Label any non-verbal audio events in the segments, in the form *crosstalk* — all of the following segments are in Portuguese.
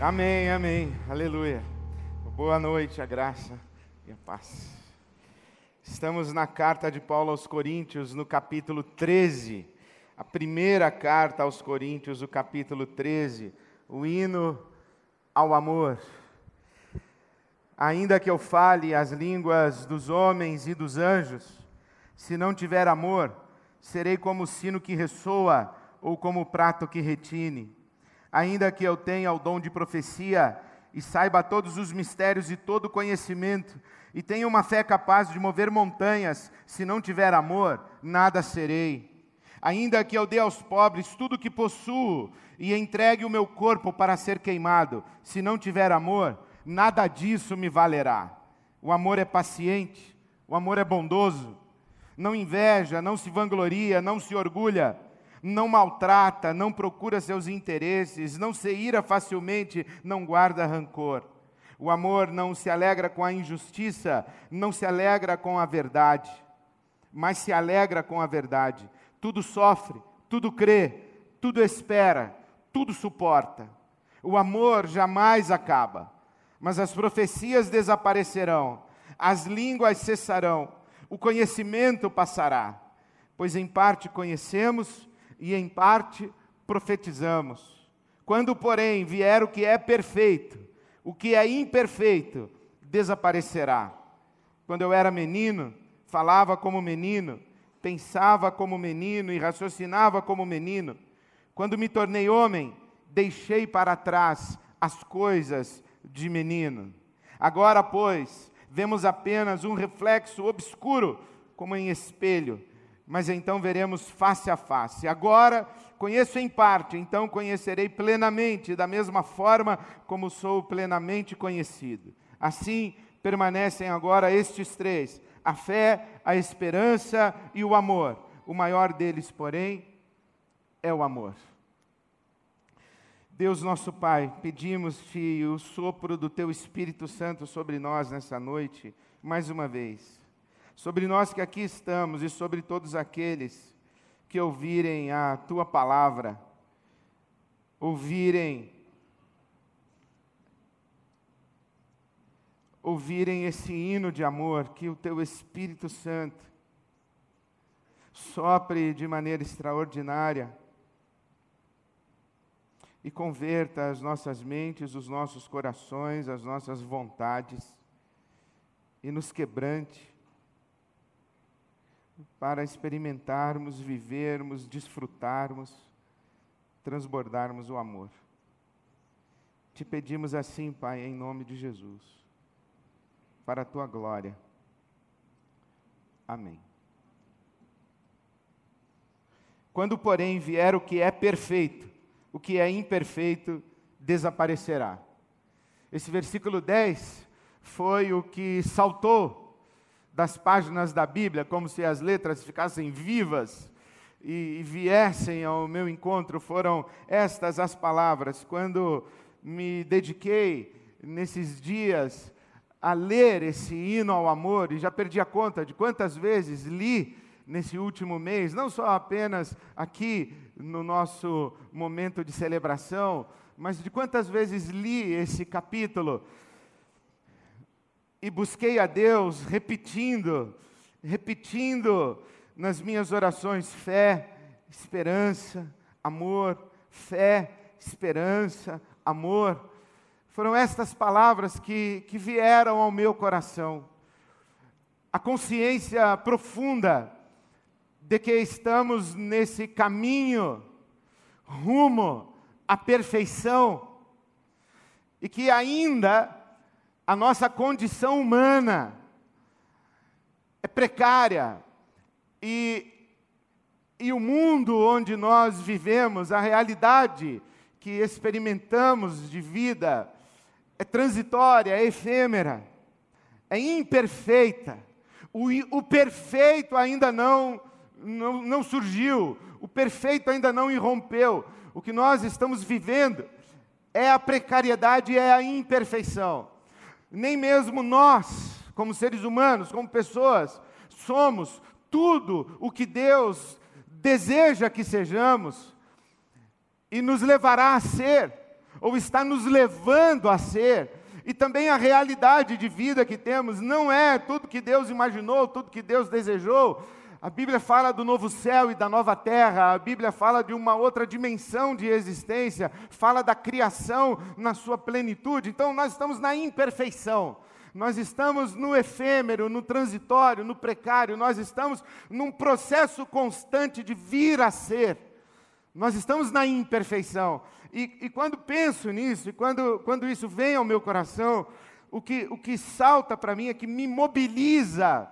Amém, amém. Aleluia. Boa noite, a graça e a paz. Estamos na carta de Paulo aos Coríntios, no capítulo 13. A primeira carta aos Coríntios, o capítulo 13. O hino ao amor. Ainda que eu fale as línguas dos homens e dos anjos, se não tiver amor, serei como o sino que ressoa ou como o prato que retine ainda que eu tenha o dom de profecia e saiba todos os mistérios e todo o conhecimento, e tenha uma fé capaz de mover montanhas, se não tiver amor, nada serei. Ainda que eu dê aos pobres tudo o que possuo e entregue o meu corpo para ser queimado, se não tiver amor, nada disso me valerá. O amor é paciente, o amor é bondoso, não inveja, não se vangloria, não se orgulha não maltrata, não procura seus interesses, não se ira facilmente, não guarda rancor. O amor não se alegra com a injustiça, não se alegra com a verdade, mas se alegra com a verdade. Tudo sofre, tudo crê, tudo espera, tudo suporta. O amor jamais acaba, mas as profecias desaparecerão, as línguas cessarão, o conhecimento passará, pois em parte conhecemos e em parte profetizamos. Quando, porém, vier o que é perfeito, o que é imperfeito desaparecerá. Quando eu era menino, falava como menino, pensava como menino e raciocinava como menino. Quando me tornei homem, deixei para trás as coisas de menino. Agora, pois, vemos apenas um reflexo obscuro, como em espelho mas então veremos face a face. Agora conheço em parte, então conhecerei plenamente, da mesma forma como sou plenamente conhecido. Assim permanecem agora estes três: a fé, a esperança e o amor. O maior deles, porém, é o amor. Deus nosso Pai, pedimos-te o sopro do teu Espírito Santo sobre nós nessa noite, mais uma vez sobre nós que aqui estamos e sobre todos aqueles que ouvirem a tua palavra, ouvirem ouvirem esse hino de amor que o teu Espírito Santo sopre de maneira extraordinária e converta as nossas mentes, os nossos corações, as nossas vontades e nos quebrante para experimentarmos, vivermos, desfrutarmos, transbordarmos o amor. Te pedimos assim, Pai, em nome de Jesus, para a tua glória. Amém. Quando, porém, vier o que é perfeito, o que é imperfeito desaparecerá. Esse versículo 10 foi o que saltou das páginas da Bíblia, como se as letras ficassem vivas e, viessem ao meu encontro, foram estas as palavras. Quando me dediquei nesses dias a ler esse hino ao amor, e já perdi a conta de quantas vezes li nesse último mês, não só apenas aqui no nosso momento de celebração, mas de quantas vezes li esse capítulo e busquei a Deus repetindo, repetindo nas minhas orações fé, esperança, amor, fé, esperança, amor. Foram estas palavras que, que vieram ao meu coração. A consciência profunda de que estamos nesse caminho rumo à perfeição e que ainda a nossa condição humana é precária e, e o mundo onde nós vivemos, a realidade que experimentamos de vida, é transitória, é efêmera, é imperfeita. O, o perfeito ainda não, não, não surgiu, o perfeito ainda não irrompeu. O que nós estamos vivendo é a precariedade, é a imperfeição nem mesmo nós, como seres humanos, como pessoas, somos tudo o que Deus deseja que sejamos e nos levará a ser. ou está nos levando a ser, e também a realidade de vida que temos não é tudo que Deus imaginou, tudo que Deus desejou. A Bíblia fala do novo céu e da nova terra, a Bíblia fala de uma outra dimensão de existência, fala da criação na sua plenitude. Então nós estamos na imperfeição. Nós estamos no efêmero, no transitório, no precário, nós estamos num processo constante de vir a ser. Nós estamos na imperfeição. E, e quando penso nisso, e quando, quando isso vem ao meu coração, o que, o que salta para mim é que me mobiliza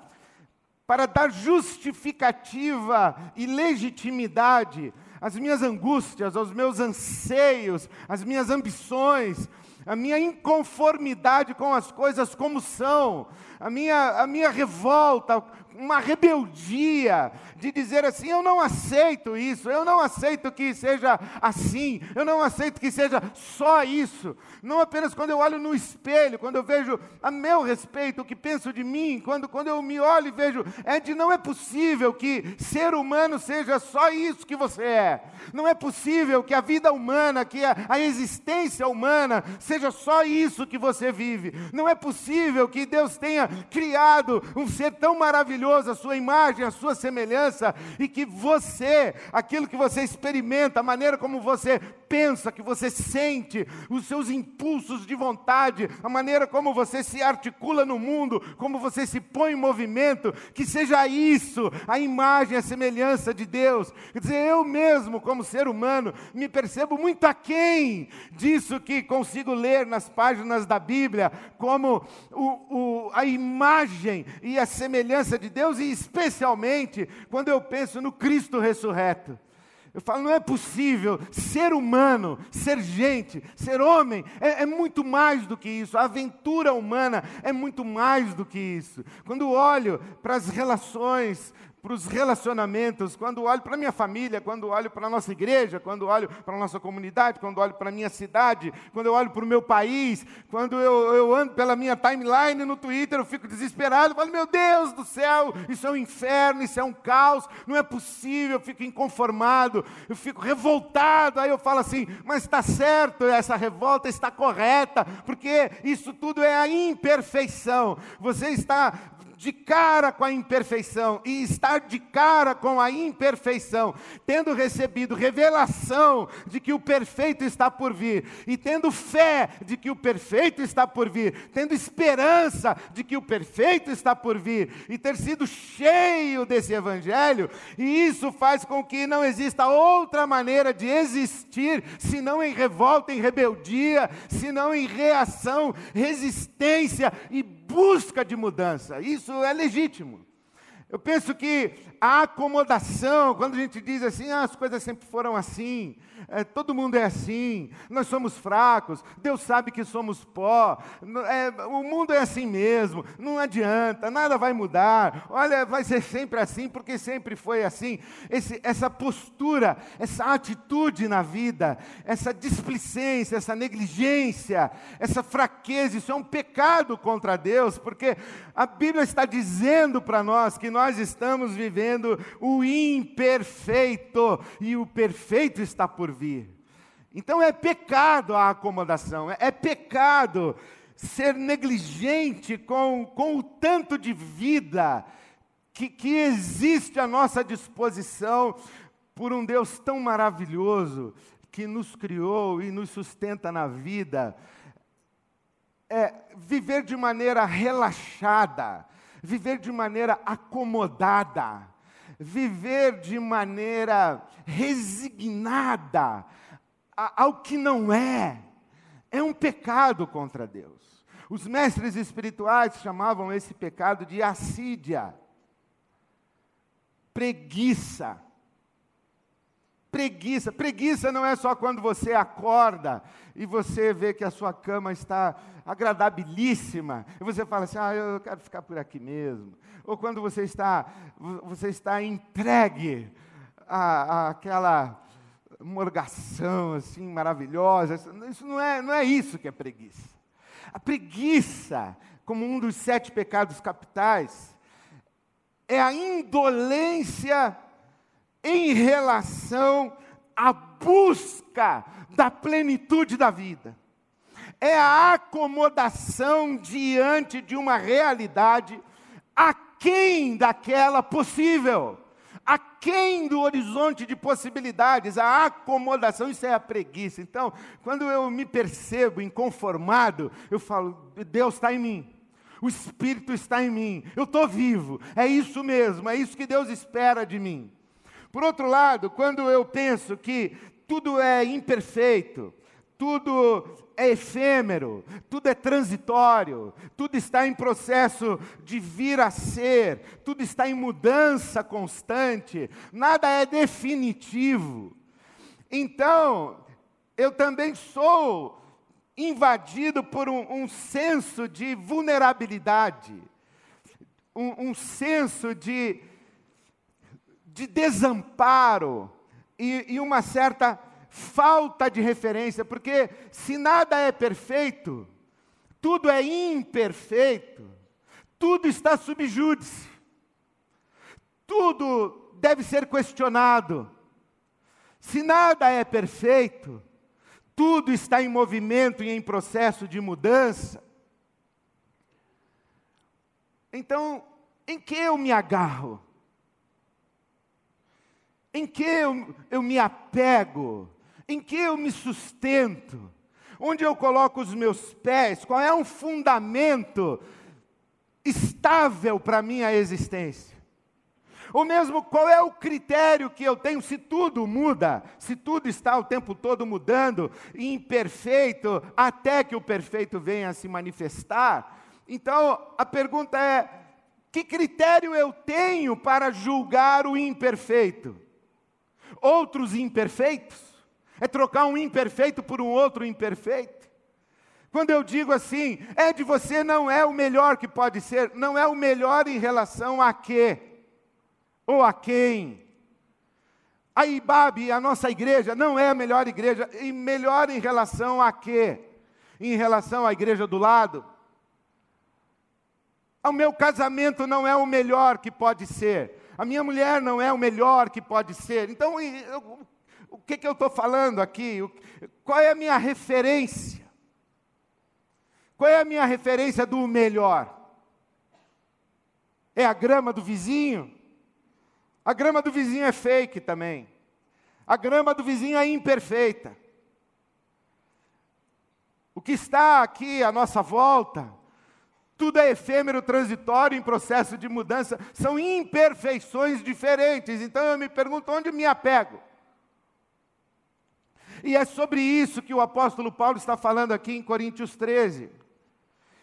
para dar justificativa e legitimidade às minhas angústias, aos meus anseios, às minhas ambições, a minha inconformidade com as coisas como são, a minha, a minha revolta uma rebeldia de dizer assim: eu não aceito isso, eu não aceito que seja assim, eu não aceito que seja só isso. Não apenas quando eu olho no espelho, quando eu vejo a meu respeito, o que penso de mim, quando, quando eu me olho e vejo, é de não é possível que ser humano seja só isso que você é. Não é possível que a vida humana, que a, a existência humana seja só isso que você vive. Não é possível que Deus tenha criado um ser tão maravilhoso maravilhoso, a sua imagem, a sua semelhança, e que você, aquilo que você experimenta, a maneira como você pensa, que você sente, os seus impulsos de vontade, a maneira como você se articula no mundo, como você se põe em movimento, que seja isso, a imagem, a semelhança de Deus. Quer dizer, eu mesmo, como ser humano, me percebo muito aquém disso que consigo ler nas páginas da Bíblia, como o, o, a imagem e a semelhança de Deus, e especialmente quando eu penso no Cristo ressurreto. Eu falo, não é possível ser humano, ser gente, ser homem, é, é, muito mais do que isso. A aventura humana é muito mais do que isso. Quando olho para as relações para os relacionamentos, quando olho para a minha família, quando olho para a nossa igreja, quando olho para a nossa comunidade, quando olho para a minha cidade, quando eu olho para o meu país, quando eu, eu ando pela minha timeline no Twitter, eu fico desesperado, falo, meu Deus do céu, isso é um inferno, isso é um caos, não é possível, eu fico inconformado, eu fico revoltado, aí eu falo assim, mas está certo, essa revolta está correta, porque isso tudo é a imperfeição, você está de cara com a imperfeição e estar de cara com a imperfeição, tendo recebido revelação de que o perfeito está por vir e tendo fé de que o perfeito está por vir, tendo esperança de que o perfeito está por vir e ter sido cheio desse evangelho, e isso faz com que não exista outra maneira de existir senão em revolta, em rebeldia, senão em reação, resistência e busca de mudança. Isso é legítimo. Eu penso que a acomodação, quando a gente diz assim, ah, as coisas sempre foram assim, é, todo mundo é assim, nós somos fracos, Deus sabe que somos pó, é, o mundo é assim mesmo, não adianta, nada vai mudar, olha, vai ser sempre assim, porque sempre foi assim. Esse, essa postura, essa atitude na vida, essa displicência, essa negligência, essa fraqueza, isso é um pecado contra Deus, porque a Bíblia está dizendo para nós que nós estamos vivendo o imperfeito. E o perfeito está por vir. Então é pecado a acomodação, é, é pecado ser negligente com, com o tanto de vida que, que existe à nossa disposição por um Deus tão maravilhoso que nos criou e nos sustenta na vida. É, viver de maneira relaxada, viver de maneira acomodada, viver de maneira resignada ao que não é, é um pecado contra Deus. Os mestres espirituais chamavam esse pecado de assídia, preguiça. Preguiça. Preguiça não é só quando você acorda e você vê que a sua cama está agradabilíssima e você fala assim: "Ah, eu quero ficar por aqui mesmo". Ou quando você está você está entregue à, àquela morgação assim maravilhosa. Isso não é, não é isso que é preguiça. A preguiça, como um dos sete pecados capitais, é a indolência em relação a busca da plenitude da vida. É a acomodação diante de uma realidade aquém daquela possível, aquém do horizonte de possibilidades, a acomodação, isso é a preguiça. Então, quando eu me percebo inconformado, eu falo, Deus está em mim. O Espírito está em mim, eu estou vivo, é isso mesmo, é isso que Deus espera de mim. Por outro lado, quando eu penso que tudo é imperfeito, tudo é efêmero, tudo é transitório, tudo está em processo de vir a ser, tudo está em mudança constante, nada é definitivo. Então, eu também sou invadido por um, um senso de vulnerabilidade, um, um senso de, de desamparo e, e uma certa falta de referência, porque se nada é perfeito, tudo é imperfeito, tudo está subjúdice, tudo deve ser questionado. Se nada é perfeito, tudo está em movimento e em processo de mudança. Então, em que eu me agarro? Em que eu, eu me apego? Em que eu me sustento? Onde eu coloco os meus pés? Qual é um fundamento estável para a minha existência? Ou mesmo qual é o critério que eu tenho se tudo muda, se tudo está o tempo todo mudando, imperfeito, até que o perfeito venha a se manifestar? Então, a pergunta é: que critério eu tenho para julgar o imperfeito? Outros imperfeitos? É trocar um imperfeito por um outro imperfeito? Quando eu digo assim, é de você não é o melhor que pode ser, não é o melhor em relação a quê? Ou a quem? A IBAB, a nossa igreja, não é a melhor igreja, e melhor em relação a quê? Em relação à igreja do lado? O meu casamento não é o melhor que pode ser. A minha mulher não é o melhor que pode ser. Então, o que, que eu estou falando aqui? Qual é a minha referência? Qual é a minha referência do melhor? É a grama do vizinho? A grama do vizinho é fake também. A grama do vizinho é imperfeita. O que está aqui à nossa volta, tudo é efêmero, transitório, em processo de mudança, são imperfeições diferentes. Então eu me pergunto onde me apego? E é sobre isso que o apóstolo Paulo está falando aqui em Coríntios 13.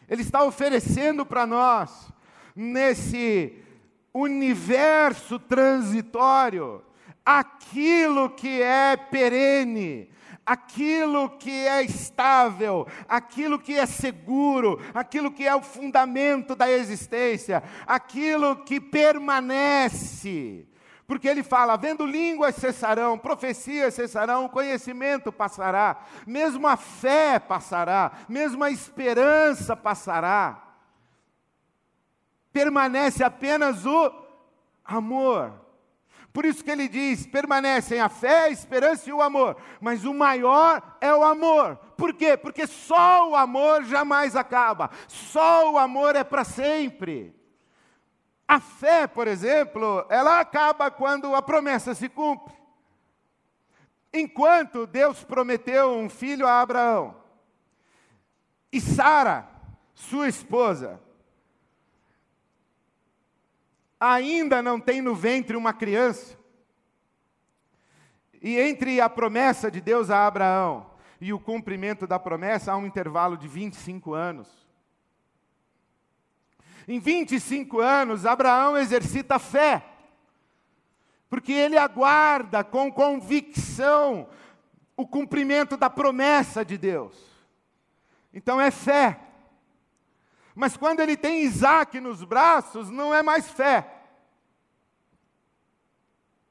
Ele está oferecendo para nós, nesse universo transitório, aquilo que é perene, aquilo que é estável, aquilo que é seguro, aquilo que é o fundamento da existência, aquilo que permanece. Porque ele fala: vendo línguas cessarão, profecias cessarão, conhecimento passará, mesmo a fé passará, mesmo a esperança passará. Permanece apenas o amor. Por isso que ele diz: permanecem a fé, a esperança e o amor, mas o maior é o amor. Por quê? Porque só o amor jamais acaba, só o amor é para sempre. A fé, por exemplo, ela acaba quando a promessa se cumpre. Enquanto Deus prometeu um filho a Abraão, e Sara, sua esposa, ainda não tem no ventre uma criança, e entre a promessa de Deus a Abraão e o cumprimento da promessa há um intervalo de 25 anos. Em 25 anos, Abraão exercita fé, porque ele aguarda com convicção o cumprimento da promessa de Deus. Então é fé. Mas quando ele tem Isaac nos braços, não é mais fé.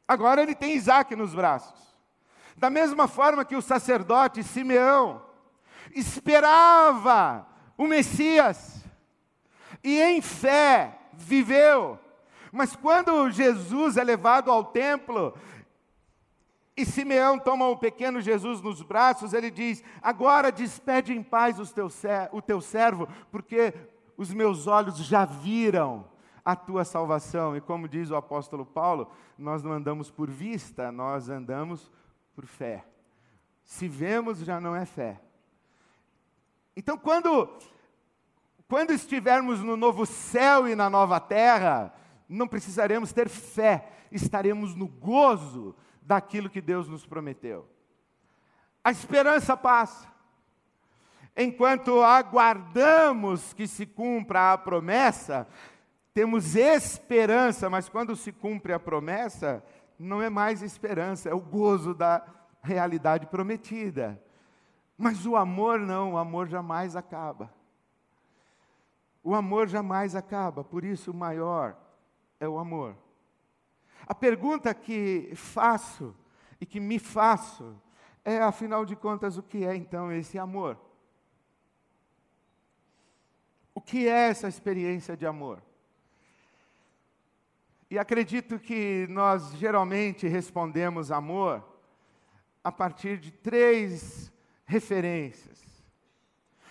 Agora ele tem Isaac nos braços. Da mesma forma que o sacerdote Simeão esperava o Messias, e em fé viveu. Mas quando Jesus é levado ao templo, E Simeão toma o pequeno Jesus nos braços, ele diz: Agora despede em paz o teu servo, porque os meus olhos já viram a tua salvação. E como diz o apóstolo Paulo, nós não andamos por vista, nós andamos por fé. Se vemos, já não é fé. Então, quando, quando estivermos no novo céu e na nova terra, não precisaremos ter fé, estaremos no gozo daquilo que Deus nos prometeu. A esperança passa. Enquanto aguardamos que se cumpra a promessa, temos esperança, mas quando se cumpre a promessa, não é mais esperança, é o gozo da realidade prometida. Mas o amor não, o amor jamais acaba. O amor jamais acaba, por isso o maior é o amor. A pergunta que faço e que me faço é, afinal de contas, o que é então esse amor? O que é essa experiência de amor? E acredito que nós geralmente respondemos amor a partir de três referências.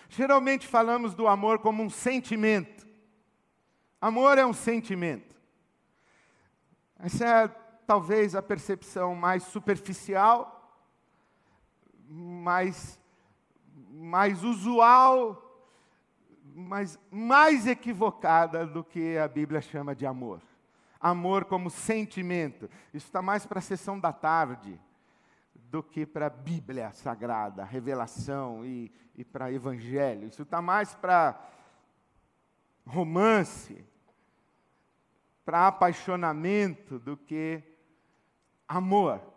Geralmente falamos do amor como um sentimento. Amor é um sentimento. Essa é talvez a percepção mais superficial, mais, mais usual, mas mais equivocada do que a Bíblia chama de amor. Amor como sentimento. Isso está mais para a sessão da tarde do que para a Bíblia Sagrada, revelação e, e para Evangelho. Isso está mais para romance, para apaixonamento do que amor.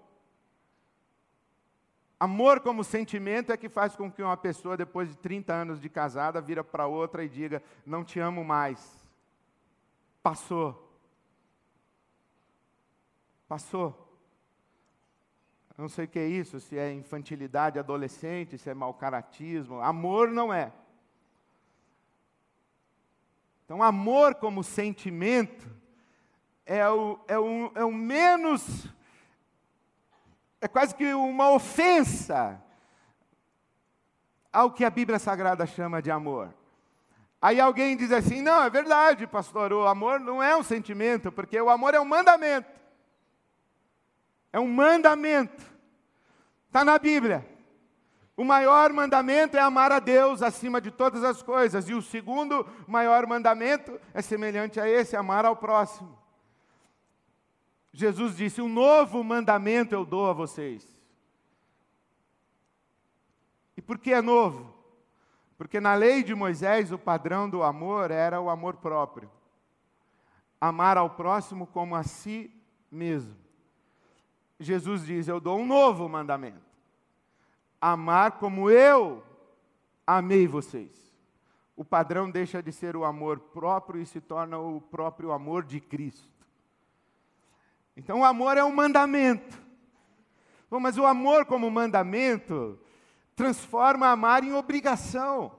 Amor como sentimento é que faz com que uma pessoa, depois de 30 anos de casada, vira para outra e diga: Não te amo mais. Passou. Passou. Não sei o que é isso, se é infantilidade adolescente, se é mau caratismo. Amor não é. Então, amor como sentimento é o, é o, é o menos. É quase que uma ofensa ao que a Bíblia Sagrada chama de amor. Aí alguém diz assim: não, é verdade, pastor, o amor não é um sentimento, porque o amor é um mandamento. É um mandamento. Está na Bíblia. O maior mandamento é amar a Deus acima de todas as coisas. E o segundo maior mandamento é semelhante a esse: amar ao próximo. Jesus disse: Um novo mandamento eu dou a vocês. E por que é novo? Porque na lei de Moisés o padrão do amor era o amor próprio. Amar ao próximo como a si mesmo. Jesus diz: Eu dou um novo mandamento. Amar como eu amei vocês. O padrão deixa de ser o amor próprio e se torna o próprio amor de Cristo. Então, o amor é um mandamento. Bom, mas o amor, como mandamento, transforma amar em obrigação,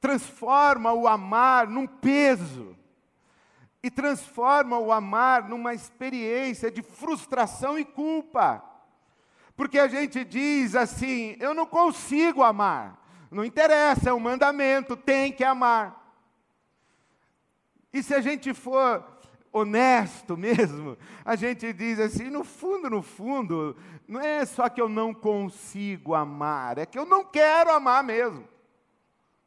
transforma o amar num peso e transforma o amar numa experiência de frustração e culpa. Porque a gente diz assim: eu não consigo amar. Não interessa, é um mandamento, tem que amar. E se a gente for honesto mesmo, a gente diz assim: no fundo, no fundo, não é só que eu não consigo amar, é que eu não quero amar mesmo.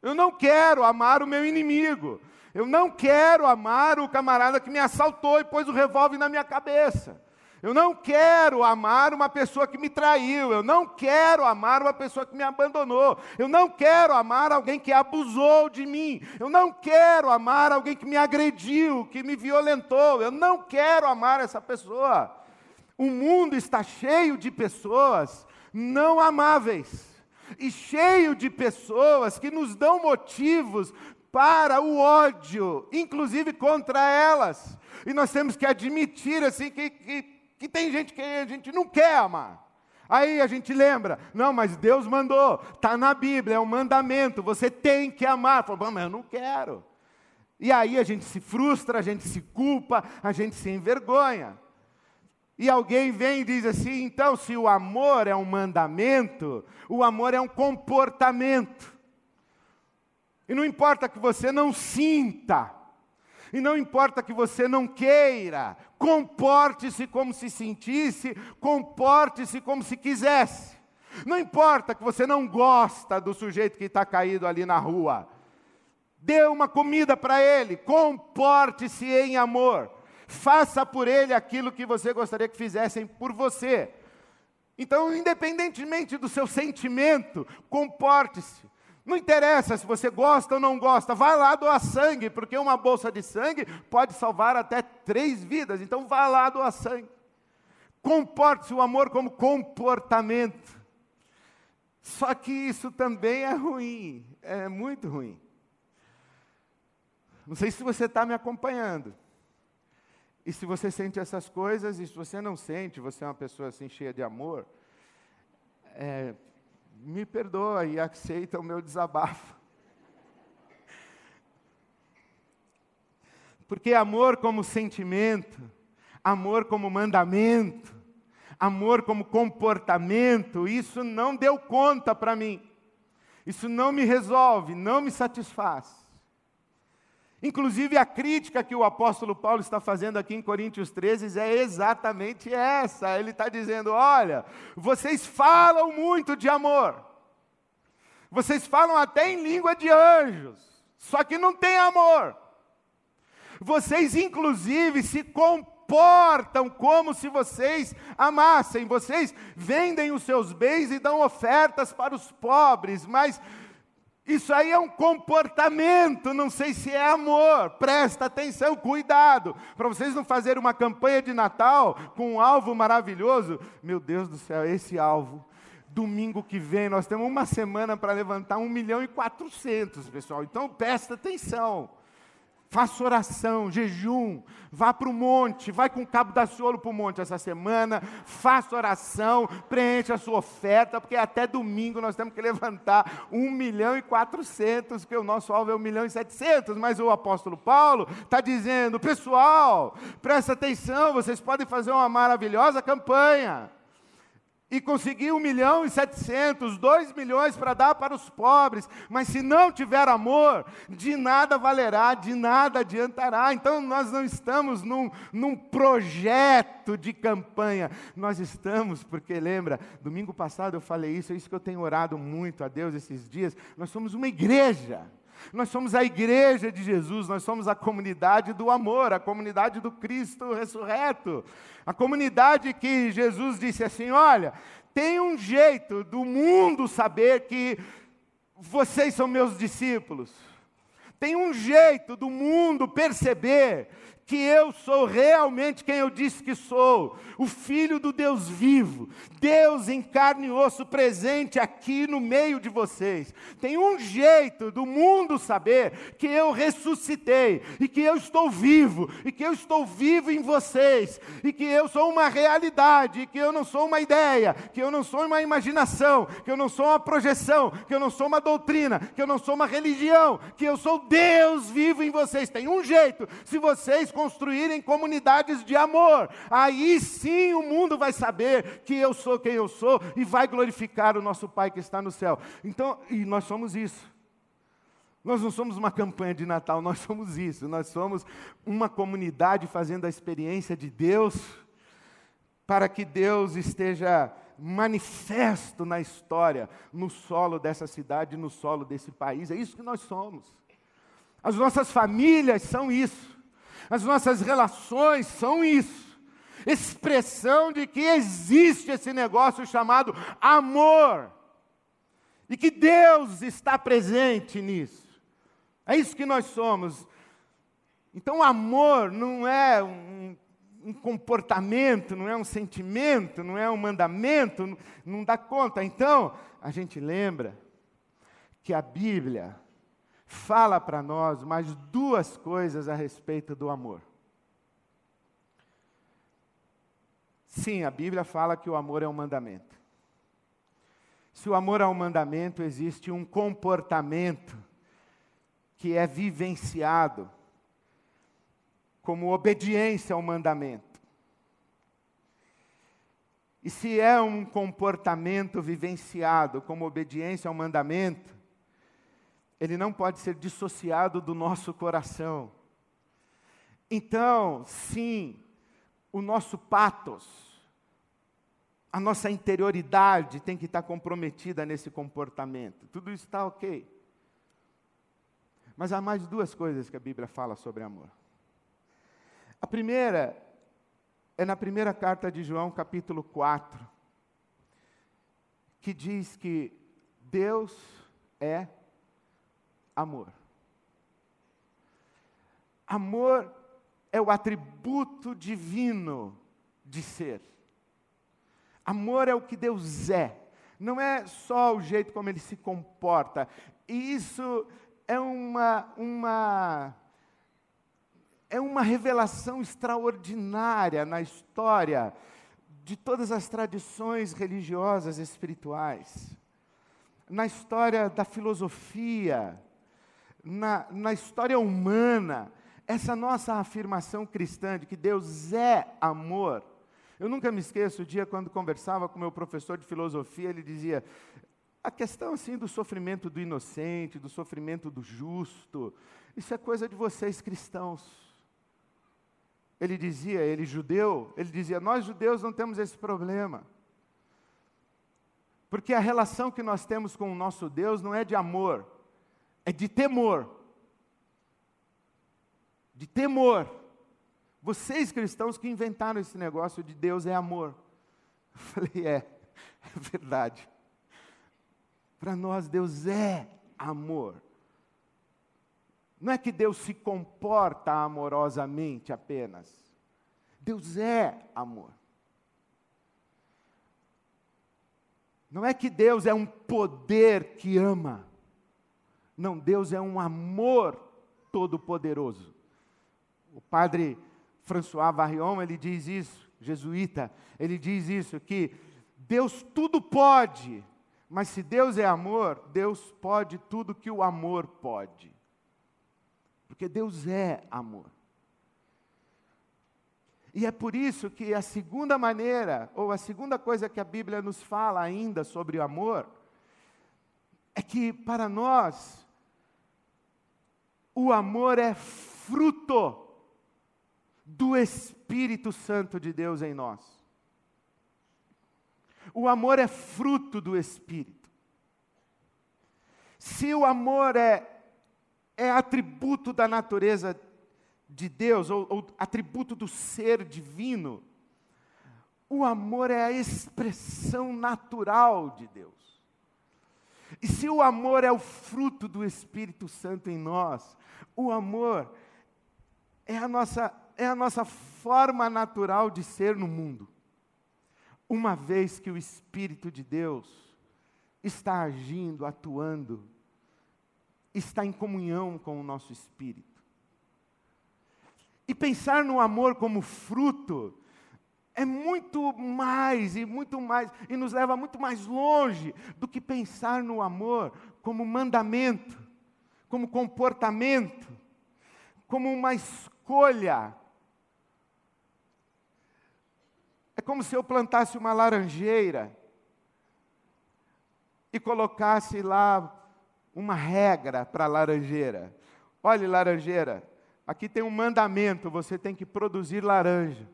Eu não quero amar o meu inimigo. Eu não quero amar o camarada que me assaltou e pôs o revólver na minha cabeça. Eu não quero amar uma pessoa que me traiu. Eu não quero amar uma pessoa que me abandonou. Eu não quero amar alguém que abusou de mim. Eu não quero amar alguém que me agrediu, que me violentou. Eu não quero amar essa pessoa. O mundo está cheio de pessoas não amáveis e cheio de pessoas que nos dão motivos para o ódio, inclusive contra elas. E nós temos que admitir assim que, que, que tem gente que a gente não quer amar. Aí a gente lembra, não, mas Deus mandou, está na Bíblia, é um mandamento, você tem que amar. Fala, mas eu não quero. E aí a gente se frustra, a gente se culpa, a gente se envergonha. E alguém vem e diz assim: então, se o amor é um mandamento, o amor é um comportamento. E não importa que você não sinta, e não importa que você não queira, comporte-se como se sentisse, comporte-se como se quisesse. Não importa que você não gosta do sujeito que está caído ali na rua, dê uma comida para ele, comporte-se em amor, faça por ele aquilo que você gostaria que fizessem por você. Então, independentemente do seu sentimento, comporte-se. Não interessa se você gosta ou não gosta, vá lá doar sangue, porque uma bolsa de sangue pode salvar até três vidas. Então vá lá doar sangue. Comporte-se o amor como comportamento. Só que isso também é ruim, é muito ruim. Não sei se você está me acompanhando. E se você sente essas coisas, e se você não sente, você é uma pessoa assim cheia de amor, é, me perdoa e aceita o meu desabafo. Porque amor como sentimento, amor como mandamento, amor como comportamento, isso não deu conta para mim. Isso não me resolve, não me satisfaz. Inclusive, a crítica que o apóstolo Paulo está fazendo aqui em Coríntios 13 é exatamente essa. Ele está dizendo: olha, vocês falam muito de amor, vocês falam até em língua de anjos, só que não tem amor. Vocês, inclusive, se comportam como se vocês amassem, vocês vendem os seus bens e dão ofertas para os pobres, mas isso aí é um comportamento, não sei se é amor. Presta atenção, cuidado, para vocês não fazerem uma campanha de Natal com um alvo maravilhoso. Meu Deus do céu, esse alvo. Domingo que vem, nós temos uma semana para levantar um milhão e quatrocentos, pessoal. Então presta atenção. Faça oração, jejum, vá para o monte, vai com o cabo da ciolo para o monte essa semana, faça oração, preencha a sua oferta, porque até domingo nós temos que levantar 1 milhão e 400, porque o nosso alvo é 1 milhão e 700, mas o apóstolo Paulo está dizendo, pessoal, presta atenção, vocês podem fazer uma maravilhosa campanha, e conseguir um milhão e setecentos, dois milhões para dar para os pobres, mas se não tiver amor, de nada valerá, de nada adiantará. Então nós não estamos num, num projeto de campanha, nós estamos, porque lembra, domingo passado eu falei isso, é isso que eu tenho orado muito a Deus esses dias, nós somos uma igreja. Nós somos a igreja de Jesus, nós somos a comunidade do amor, a comunidade do Cristo ressurreto. A comunidade que Jesus disse assim: olha, tem um jeito do mundo saber que vocês são meus discípulos. Tem um jeito do mundo perceber que eu sou realmente quem eu disse que sou, o Filho do Deus vivo, Deus em carne e osso presente aqui no meio de vocês. Tem um jeito do mundo saber que eu ressuscitei, e que eu estou vivo, e que eu estou vivo em vocês, e que eu sou uma realidade, e que eu não sou uma ideia, que eu não sou uma imaginação, que eu não sou uma projeção, que eu não sou uma doutrina, que eu não sou uma religião, que eu sou Deus vivo em vocês. Tem um jeito, se vocês construírem comunidades de amor. Aí sim o mundo vai saber que eu sou quem eu sou e vai glorificar o nosso Pai que está no céu. Então, e nós somos isso. Nós não somos uma campanha de Natal, nós somos isso. Nós somos uma comunidade fazendo a experiência de Deus para que Deus esteja manifesto na história, no solo dessa cidade, no solo desse país. É isso que nós somos. As nossas famílias são isso. As nossas relações são isso. Expressão de que existe esse negócio chamado amor. E que Deus está presente nisso. É isso que nós somos. Então, amor não é um, um, comportamento, não é um sentimento, não é um mandamento, não, não dá conta. Então, a gente lembra que a Bíblia fala para nós mais duas coisas a respeito do amor. Sim, a Bíblia fala que o amor é um mandamento. Se o amor é um mandamento, existe um comportamento que é vivenciado como obediência ao mandamento. E se é um comportamento vivenciado como obediência ao mandamento, ele não pode ser dissociado do nosso coração. Então, sim, o nosso patos, a nossa interioridade tem que estar comprometida nesse comportamento. Tudo isso está ok. Mas há mais duas coisas que a Bíblia fala sobre amor. A primeira é na primeira carta de João, capítulo 4, que diz que Deus é amor. Amor é o atributo divino de ser. Amor é o que Deus é, não é só o jeito como ele se comporta. E isso é uma, uma, é uma revelação extraordinária na história de todas as tradições religiosas espirituais, na história da filosofia, na, na história humana. Essa nossa afirmação cristã de que Deus é amor eu nunca me esqueço o dia quando conversava com meu professor de filosofia, ele dizia: a questão assim do sofrimento do inocente, do sofrimento do justo, isso é coisa de vocês cristãos. Ele dizia, ele judeu, ele dizia: nós judeus não temos esse problema. Porque a relação que nós temos com o nosso Deus não é de amor, é de temor. De temor. Vocês cristãos que inventaram esse negócio de Deus é amor. Eu falei, é, *laughs* é verdade. Para nós, Deus é amor. Não é que Deus se comporta amorosamente apenas. Deus é amor. Não é que Deus é um poder que ama. Não, Deus é um amor todo-poderoso. O padre François Varrion, ele diz isso, jesuíta, ele diz isso, que Deus tudo pode, mas se Deus é amor, Deus pode tudo que o amor pode. Porque Deus é amor. E é por isso que a segunda maneira, ou a segunda coisa que a Bíblia nos fala ainda sobre o amor, é que para nós, o amor é fruto do Espírito Santo de Deus em nós. O amor é fruto do Espírito. Se o amor é, é atributo da natureza de Deus, ou, ou atributo do ser divino, o amor é a expressão natural de Deus. E se o amor é o fruto do Espírito Santo em nós, o amor é a nossa é a nossa forma natural de ser no mundo. Uma vez que o Espírito de Deus está agindo, atuando, está em comunhão com o nosso espírito. E pensar no amor como fruto é muito mais e muito mais e nos leva muito mais longe do que pensar no amor como mandamento, como comportamento, como uma escolha É como se eu plantasse uma laranjeira e colocasse lá uma regra para a laranjeira. Olhe, laranjeira, aqui tem um mandamento: você tem que produzir laranja.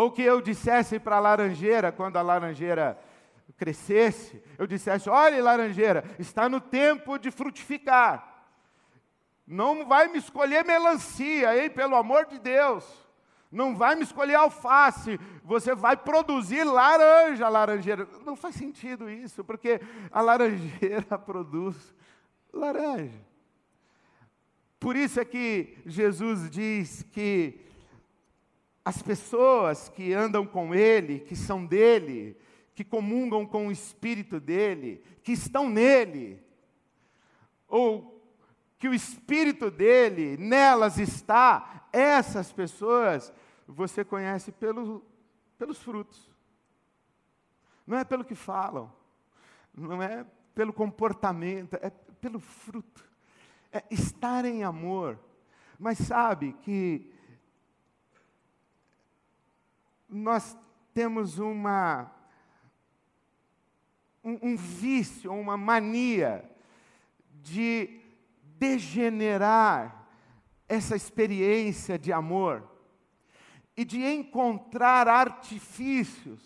Ou que eu dissesse para a laranjeira, quando a laranjeira crescesse, eu dissesse: olhe, laranjeira, está no tempo de frutificar. Não vai me escolher melancia, hein, pelo amor de Deus. Não vai me escolher alface, você vai produzir laranja, laranjeira. Não faz sentido isso, porque a laranjeira *laughs* produz laranja. Por isso é que Jesus diz que as pessoas que andam com Ele, que são dele, que comungam com o Espírito dele, que estão nele, ou que o Espírito dele nelas está, essas pessoas você conhece pelo, pelos frutos. Não é pelo que falam, não é pelo comportamento, é pelo fruto. É estar em amor. Mas sabe que nós temos uma um, um vício, uma mania de degenerar essa experiência de amor e de encontrar artifícios,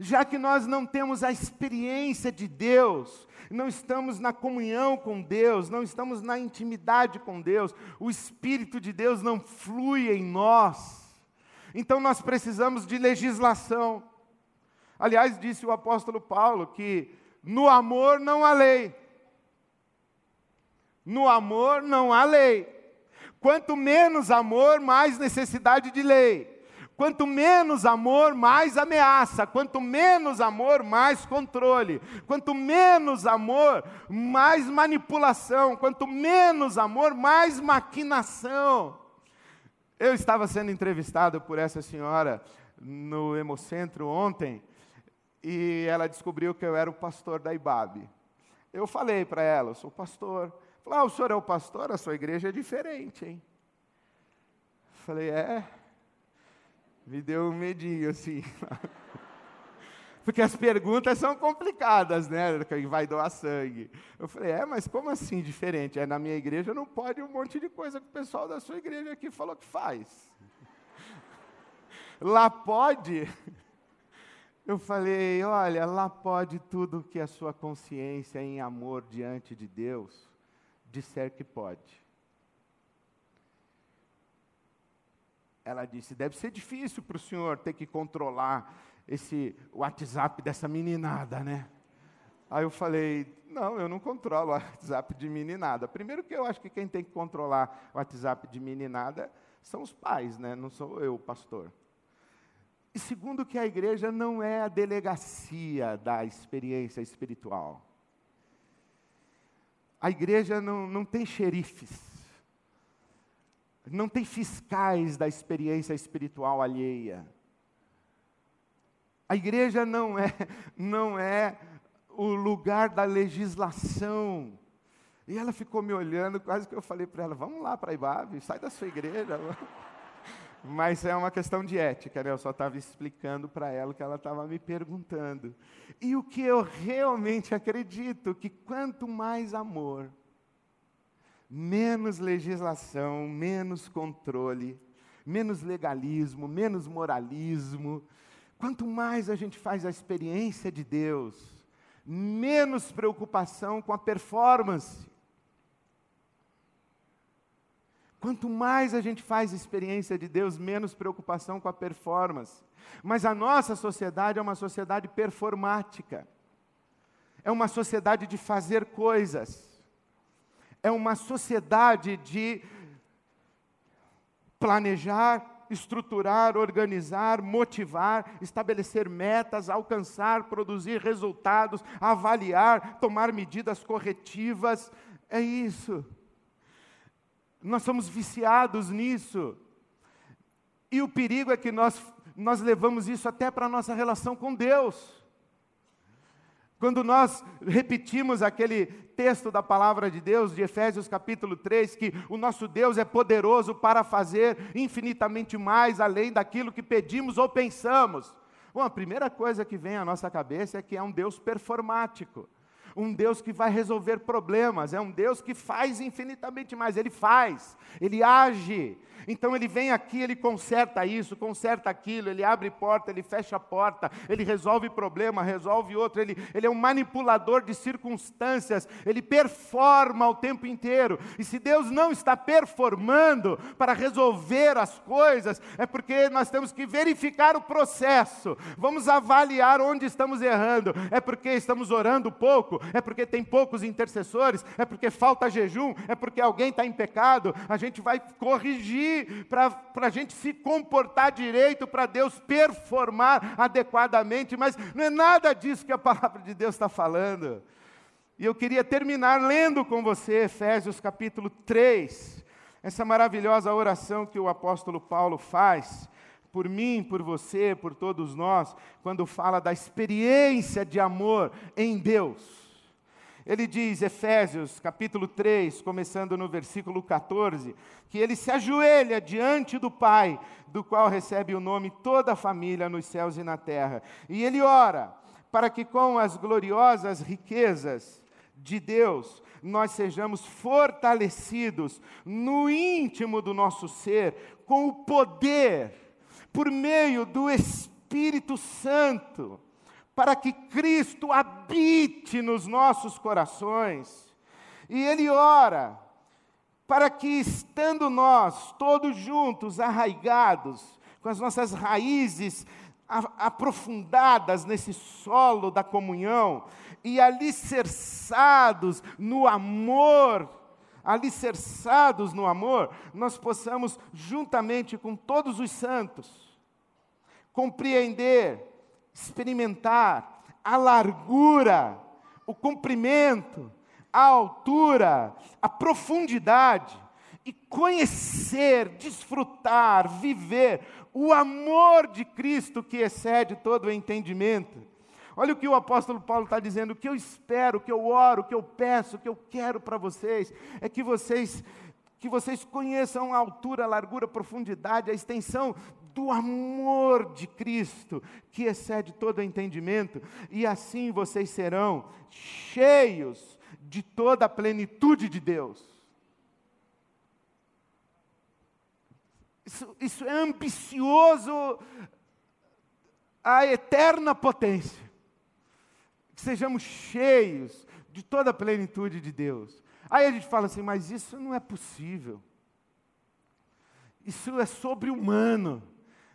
já que nós não temos a experiência de Deus, não estamos na comunhão com Deus, não estamos na intimidade com Deus, o Espírito de Deus não flui em nós. Então nós precisamos de legislação. Aliás, disse o apóstolo Paulo que no amor não há lei. No amor não há lei. Quanto menos amor, mais necessidade de lei. Quanto menos amor, mais ameaça. Quanto menos amor, mais controle. Quanto menos amor, mais manipulação. Quanto menos amor, mais maquinação. Eu estava sendo entrevistado por essa senhora no Hemocentro ontem e ela descobriu que eu era o pastor da IBAB. Eu falei para ela, eu sou pastor. Falei, ah, o senhor é o pastor, a sua igreja é diferente, hein? Falei, é. Me deu um medinho assim. *laughs* Porque as perguntas são complicadas, né? Quem vai doar sangue. Eu falei, é, mas como assim diferente? É, na minha igreja não pode um monte de coisa que o pessoal da sua igreja aqui falou que faz. *laughs* Lá pode. *laughs* Eu falei: olha, lá pode tudo que a sua consciência em amor diante de Deus disser que pode. Ela disse: deve ser difícil para o senhor ter que controlar esse WhatsApp dessa meninada, né? Aí eu falei: não, eu não controlo o WhatsApp de meninada. Primeiro que eu acho que quem tem que controlar o WhatsApp de meninada são os pais, né? Não sou eu, pastor. E segundo, que a igreja não é a delegacia da experiência espiritual. A igreja não, não tem xerifes, não tem fiscais da experiência espiritual alheia. A igreja não é, não é o lugar da legislação. E ela ficou me olhando, quase que eu falei para ela: vamos lá para Ibabe, sai da sua igreja. *laughs* Mas é uma questão de ética, né? Eu só estava explicando para ela o que ela estava me perguntando. E o que eu realmente acredito, que quanto mais amor, menos legislação, menos controle, menos legalismo, menos moralismo, quanto mais a gente faz a experiência de Deus, menos preocupação com a performance, Quanto mais a gente faz experiência de Deus, menos preocupação com a performance. Mas a nossa sociedade é uma sociedade performática. É uma sociedade de fazer coisas. É uma sociedade de planejar, estruturar, organizar, motivar, estabelecer metas, alcançar, produzir resultados, avaliar, tomar medidas corretivas. É isso. Nós somos viciados nisso. E o perigo é que nós, nós levamos isso até para a nossa relação com Deus. Quando nós repetimos aquele texto da palavra de Deus, de Efésios capítulo 3, que o nosso Deus é poderoso para fazer infinitamente mais além daquilo que pedimos ou pensamos. Bom, a primeira coisa que vem à nossa cabeça é que é um Deus performático um Deus que vai resolver problemas, é um Deus que faz infinitamente mais, ele faz, ele age. Então ele vem aqui, ele conserta isso, conserta aquilo, ele abre porta, ele fecha a porta, ele resolve problema, resolve outro, ele, ele é um manipulador de circunstâncias, ele performa o tempo inteiro. E se Deus não está performando para resolver as coisas, é porque nós temos que verificar o processo, vamos avaliar onde estamos errando, é porque estamos orando pouco, é porque tem poucos intercessores, é porque falta jejum, é porque alguém está em pecado. A gente vai corrigir para a gente se comportar direito, para Deus performar adequadamente, mas não é nada disso que a palavra de Deus está falando. E eu queria terminar lendo com você Efésios capítulo 3, essa maravilhosa oração que o apóstolo Paulo faz por mim, por você, por todos nós, quando fala da experiência de amor em Deus. Ele diz, Efésios capítulo 3, começando no versículo 14, que ele se ajoelha diante do Pai, do qual recebe o nome toda a família nos céus e na terra. E ele ora para que com as gloriosas riquezas de Deus nós sejamos fortalecidos no íntimo do nosso ser, com o poder, por meio do Espírito Santo para que Cristo habite nos nossos corações. E ele ora para que, estando nós todos juntos, arraigados, com as nossas raízes aprofundadas nesse solo da comunhão e alicerçados no amor, alicerçados no amor, nós possamos, juntamente com todos os santos, compreender experimentar a largura, o comprimento, a altura, a profundidade e conhecer, desfrutar, viver o amor de Cristo que excede todo o entendimento. Olha o que o apóstolo Paulo está dizendo: o que eu espero, o que eu oro, o que eu peço, o que eu quero para vocês, é que vocês que vocês conheçam a altura, a largura, a profundidade, a extensão do amor de Cristo, que excede todo entendimento, e assim vocês serão cheios de toda a plenitude de Deus. Isso, isso é ambicioso a eterna potência. Que sejamos cheios de toda a plenitude de Deus. Aí a gente fala assim, mas isso não é possível. Isso é sobre-humano.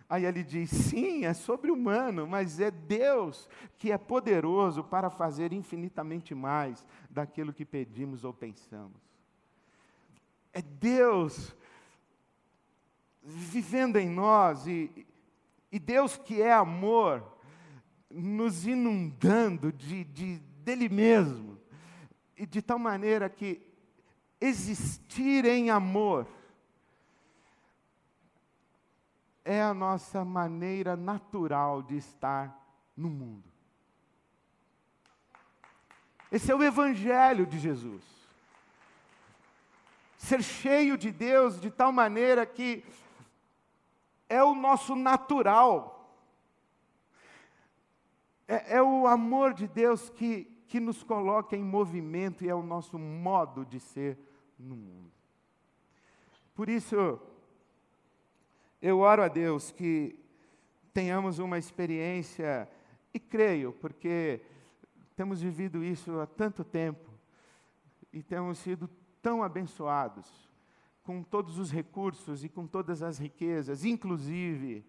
Aí ele diz: sim, é sobre-humano, mas é Deus que é poderoso para fazer infinitamente mais daquilo que pedimos ou pensamos. É Deus vivendo em nós e, e Deus que é amor, nos inundando de, de, dele mesmo, e de tal maneira que existir em amor é a nossa maneira natural de estar no mundo. Esse é o Evangelho de Jesus. Ser cheio de Deus de tal maneira que é o nosso natural. É, é, o amor de Deus que, que nos coloca em movimento e é o nosso modo de ser no mundo. Por isso, eu oro a Deus que tenhamos uma experiência, e creio, porque temos vivido isso há tanto tempo, e temos sido tão abençoados com todos os recursos e com todas as riquezas, inclusive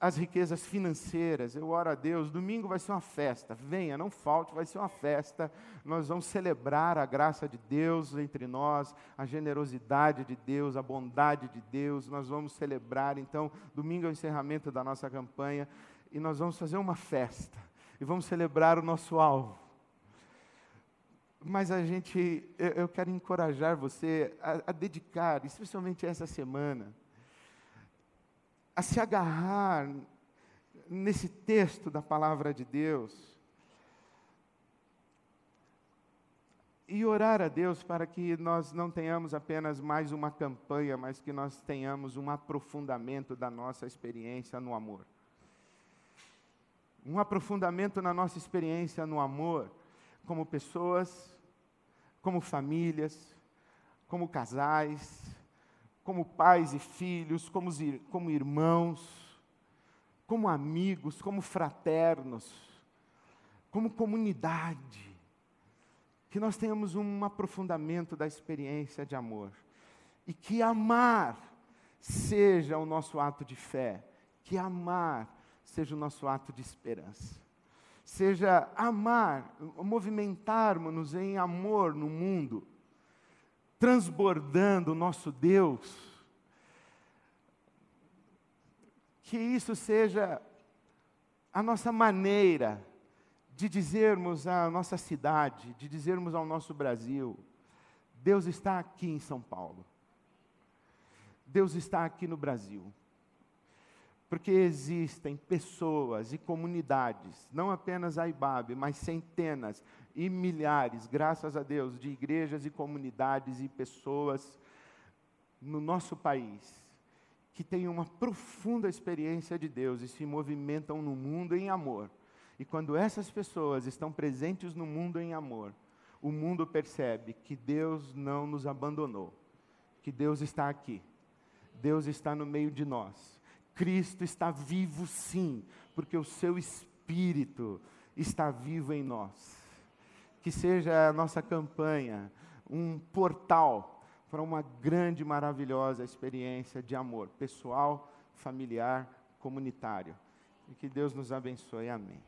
as riquezas financeiras. Eu oro a Deus, domingo vai ser uma festa. Venha, não falte, vai ser uma festa. Nós vamos celebrar a graça de Deus entre nós, a generosidade de Deus, a bondade de Deus. Nós vamos celebrar, então, domingo é o encerramento da nossa campanha e nós vamos fazer uma festa e vamos celebrar o nosso alvo. Mas a gente, eu, quero encorajar você a, a dedicar, especialmente essa semana, a se agarrar nesse texto da palavra de Deus e orar a Deus para que nós não tenhamos apenas mais uma campanha, mas que nós tenhamos um aprofundamento da nossa experiência no amor. Um aprofundamento na nossa experiência no amor, como pessoas, como famílias, como casais, como pais e filhos, como, como irmãos, como amigos, como fraternos, como comunidade. Que nós tenhamos um aprofundamento da experiência de amor. E que amar seja o nosso ato de fé. Que amar seja o nosso ato de esperança. Seja amar, movimentarmos-nos em amor no mundo transbordando o nosso Deus. Que isso seja a nossa maneira de dizermos à nossa cidade, de dizermos ao nosso Brasil: Deus está aqui em São Paulo. Deus está aqui no Brasil. Porque existem pessoas e comunidades, não apenas a IBAB, mas centenas e milhares, graças a Deus, de igrejas e comunidades e pessoas no nosso país que têm uma profunda experiência de Deus e se movimentam no mundo em amor. E quando essas pessoas estão presentes no mundo em amor, o mundo percebe que Deus não nos abandonou, que Deus está aqui, Deus está no meio de nós. Cristo está vivo sim, porque o seu Espírito está vivo em nós. Que seja a nossa campanha um portal para uma grande, maravilhosa experiência de amor pessoal, familiar, comunitário. E que Deus nos abençoe. Amém.